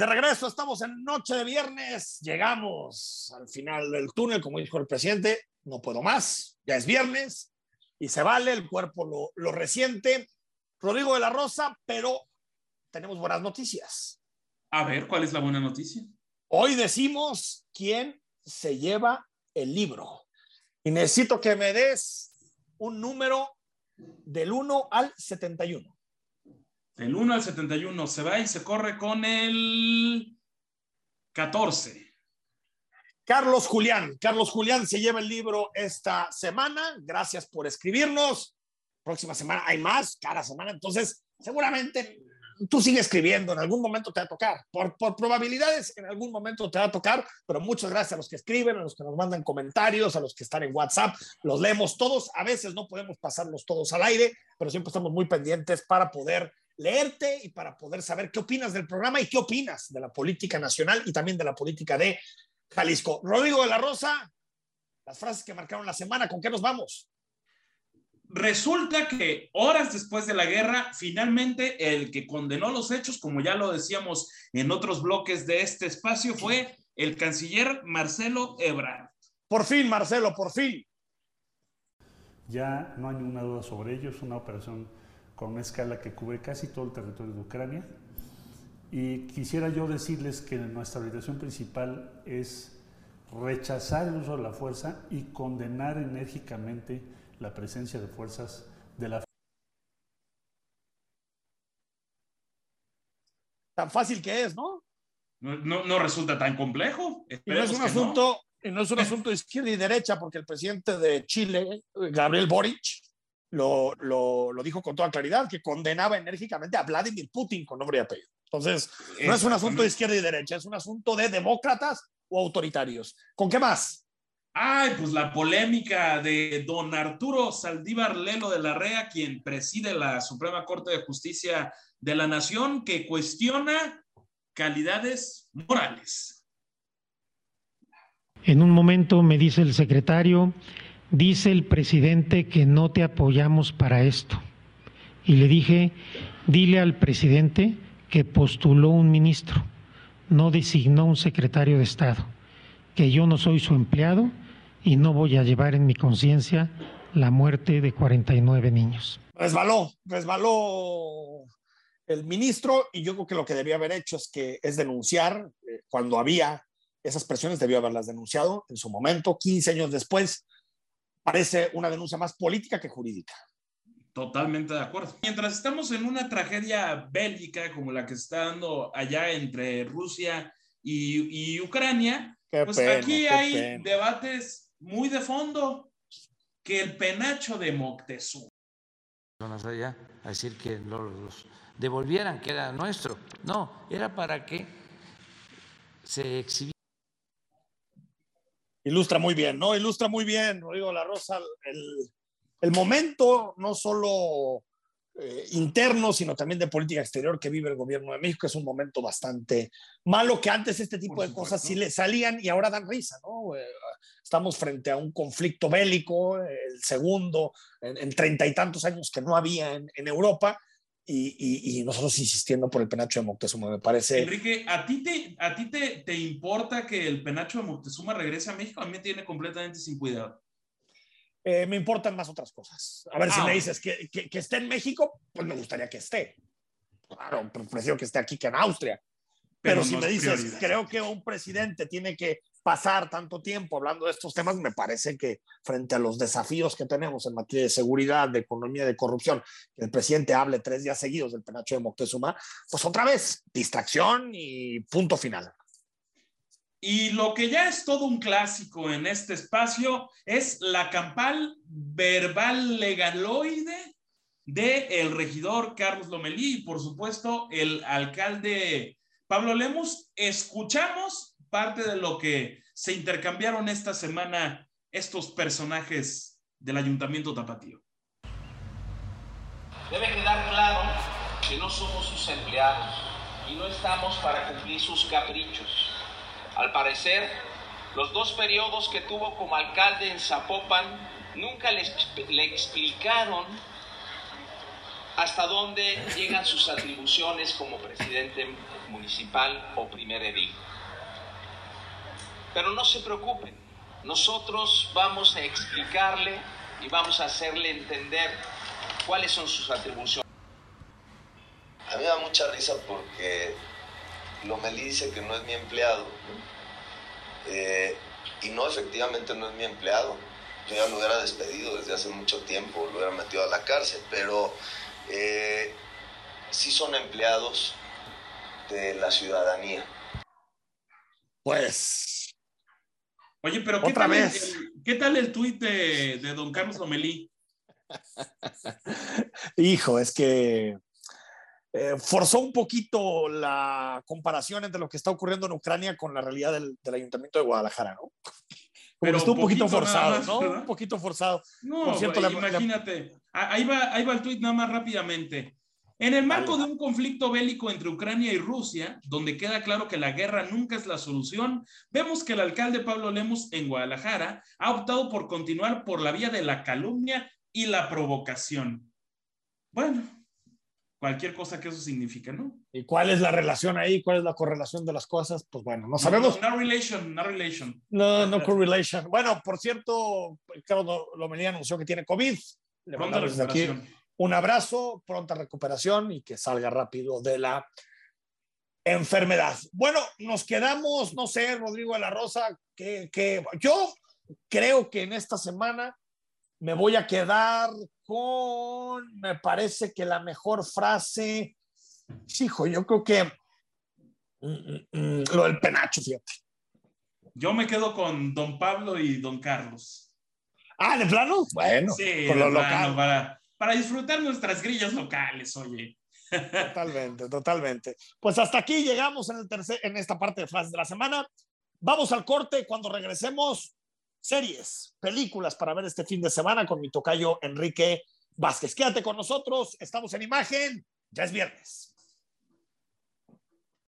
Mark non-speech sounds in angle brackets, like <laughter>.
De regreso, estamos en noche de viernes. Llegamos al final del túnel, como dijo el presidente. No puedo más, ya es viernes y se vale, el cuerpo lo, lo resiente. Rodrigo de la Rosa, pero tenemos buenas noticias. A ver, ¿cuál es la buena noticia? Hoy decimos quién se lleva el libro. Y necesito que me des un número del 1 al 71. Del 1 al 71 se va y se corre con el 14. Carlos Julián. Carlos Julián se lleva el libro esta semana. Gracias por escribirnos. Próxima semana hay más, cada semana. Entonces, seguramente tú sigues escribiendo, en algún momento te va a tocar. Por, por, probabilidades, en algún momento te va a tocar, pero muchas gracias a los que escriben, a los que nos mandan comentarios, a los que están en WhatsApp. Los leemos todos. A veces no podemos pasarlos todos al aire, pero siempre estamos muy pendientes para poder leerte y para poder saber qué opinas del programa y qué opinas de la política nacional y también de la política de Jalisco. Rodrigo de la Rosa, las frases que marcaron la semana, ¿con qué nos vamos? Resulta que horas después de la guerra, finalmente el que condenó los hechos, como ya lo decíamos en otros bloques de este espacio, fue el canciller Marcelo Ebrard. Por fin, Marcelo, por fin. Ya no hay ninguna duda sobre ello, es una operación con una escala que cubre casi todo el territorio de Ucrania. Y quisiera yo decirles que nuestra orientación principal es rechazar el uso de la fuerza y condenar enérgicamente la presencia de fuerzas de la tan fácil que es, ¿no? No, no, no resulta tan complejo. Y no es un asunto, no. no. es un asunto de izquierda y derecha, porque el presidente de Chile, Gabriel Boric, lo, lo, lo, dijo con toda claridad, que condenaba enérgicamente a Vladimir Putin con nombre y apellido. Entonces, no es un asunto de izquierda y derecha, es un asunto de demócratas o autoritarios. ¿Con qué más? Ay, pues la polémica de don Arturo Saldívar Lelo de la Rea, quien preside la Suprema Corte de Justicia de la Nación, que cuestiona calidades morales. En un momento me dice el secretario, dice el presidente que no te apoyamos para esto. Y le dije, dile al presidente que postuló un ministro, no designó un secretario de Estado, que yo no soy su empleado y no voy a llevar en mi conciencia la muerte de 49 niños. Resbaló, resbaló el ministro y yo creo que lo que debía haber hecho es que es denunciar eh, cuando había esas presiones, debió haberlas denunciado en su momento, 15 años después, parece una denuncia más política que jurídica. Totalmente de acuerdo. Mientras estamos en una tragedia bélica como la que se está dando allá entre Rusia y, y Ucrania, qué pues pena, aquí hay pena. debates muy de fondo que el penacho de Moctezuma. allá a decir que los devolvieran, que era nuestro. No, era para que se exhibiera. Ilustra muy bien, ¿no? Ilustra muy bien, Rodrigo La Rosa, el, el momento no solo eh, interno, sino también de política exterior que vive el gobierno de México. Es un momento bastante malo que antes este tipo Por de supuesto. cosas sí le salían y ahora dan risa, ¿no? Eh, estamos frente a un conflicto bélico, el segundo en treinta y tantos años que no había en, en Europa. Y, y, y, nosotros insistiendo por el penacho de Moctezuma, me parece. Enrique, ¿a ti, te, a ti te, te importa que el penacho de Moctezuma regrese a México? A mí me tiene completamente sin cuidado. Eh, me importan más otras cosas. A ver ah, si me dices que, que, que, esté en México, pues me gustaría que esté. Claro, prefiero que esté aquí que en Austria. Pero, Pero si no me dices, prioridad. creo que un presidente tiene que pasar tanto tiempo hablando de estos temas, me parece que frente a los desafíos que tenemos en materia de seguridad, de economía, de corrupción, que el presidente hable tres días seguidos del penacho de Moctezuma, pues otra vez, distracción y punto final. Y lo que ya es todo un clásico en este espacio es la campal verbal legaloide de el regidor Carlos Lomelí y por supuesto el alcalde Pablo Lemus. Escuchamos parte de lo que se intercambiaron esta semana estos personajes del ayuntamiento tapatío. Debe quedar claro que no somos sus empleados y no estamos para cumplir sus caprichos. Al parecer, los dos periodos que tuvo como alcalde en Zapopan nunca le, le explicaron hasta dónde llegan sus atribuciones como presidente municipal o primer edil. Pero no se preocupen, nosotros vamos a explicarle y vamos a hacerle entender cuáles son sus atribuciones. A mí me da mucha risa porque Lomelí dice que no es mi empleado. Eh, y no, efectivamente no es mi empleado. Yo ya lo hubiera despedido desde hace mucho tiempo, lo hubiera metido a la cárcel, pero eh, sí son empleados de la ciudadanía. Pues. Oye, pero ¿qué, Otra tal, vez. El, ¿qué tal el tuit de, de don Carlos Lomelí? <laughs> Hijo, es que eh, forzó un poquito la comparación entre lo que está ocurriendo en Ucrania con la realidad del, del Ayuntamiento de Guadalajara, ¿no? Como Pero estuvo un poquito, forzado, más, ¿no? ¿verdad? Un poquito forzado. No, Por cierto, güey, la- la- imagínate. Ah, Ahí va, ahí va el tuit nada más rápidamente. En el marco de un conflicto bélico entre Ucrania y Rusia, donde queda claro que la guerra nunca es la solución, vemos que el alcalde Pablo Lemos en Guadalajara ha optado por continuar por la vía de la calumnia y la provocación. Bueno, cualquier cosa que eso significa, ¿no? ¿Y cuál es la relación ahí? ¿Cuál es la correlación de las cosas? Pues bueno, no sabemos. No, no relation, no relation. No, no correlation. Bueno, por cierto, Carlos Lomelí anunció que tiene COVID. Le desde aquí. Un abrazo, pronta recuperación y que salga rápido de la enfermedad. Bueno, nos quedamos, no sé, Rodrigo de la Rosa, que, que yo creo que en esta semana me voy a quedar con, me parece que la mejor frase, hijo, yo creo que mm, mm, mm, lo del penacho, fíjate. Yo me quedo con don Pablo y don Carlos. Ah, ¿de plano? Bueno, Sí, con lo local. para, para disfrutar nuestras grillas locales, oye. <laughs> Totalmente, totalmente. Pues hasta aquí llegamos en, el tercer, en esta parte de frases de la semana. Vamos al corte cuando regresemos. Series, películas para ver este fin de semana con mi tocayo Enrique Vázquez. Quédate con nosotros, estamos en imagen, ya es viernes.